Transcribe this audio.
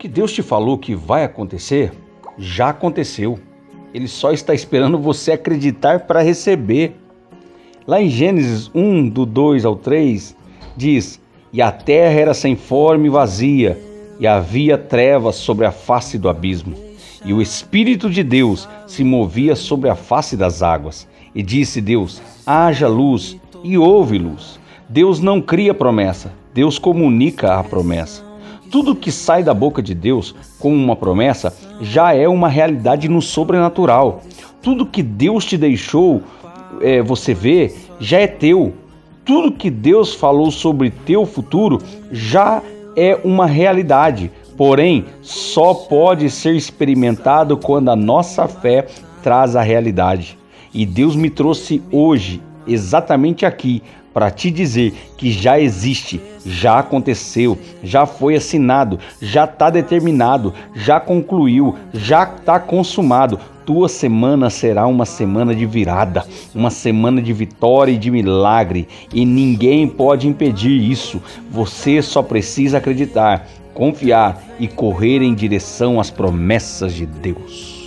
que Deus te falou que vai acontecer, já aconteceu. Ele só está esperando você acreditar para receber. Lá em Gênesis 1, do 2 ao 3, diz: E a terra era sem forma e vazia, e havia trevas sobre a face do abismo. E o Espírito de Deus se movia sobre a face das águas. E disse Deus: Haja luz, e houve luz. Deus não cria promessa, Deus comunica a promessa. Tudo que sai da boca de Deus como uma promessa já é uma realidade no sobrenatural. Tudo que Deus te deixou é, você ver já é teu. Tudo que Deus falou sobre teu futuro já é uma realidade. Porém, só pode ser experimentado quando a nossa fé traz a realidade. E Deus me trouxe hoje, exatamente aqui, para te dizer que já existe, já aconteceu, já foi assinado, já está determinado, já concluiu, já está consumado. Tua semana será uma semana de virada, uma semana de vitória e de milagre, e ninguém pode impedir isso. Você só precisa acreditar, confiar e correr em direção às promessas de Deus.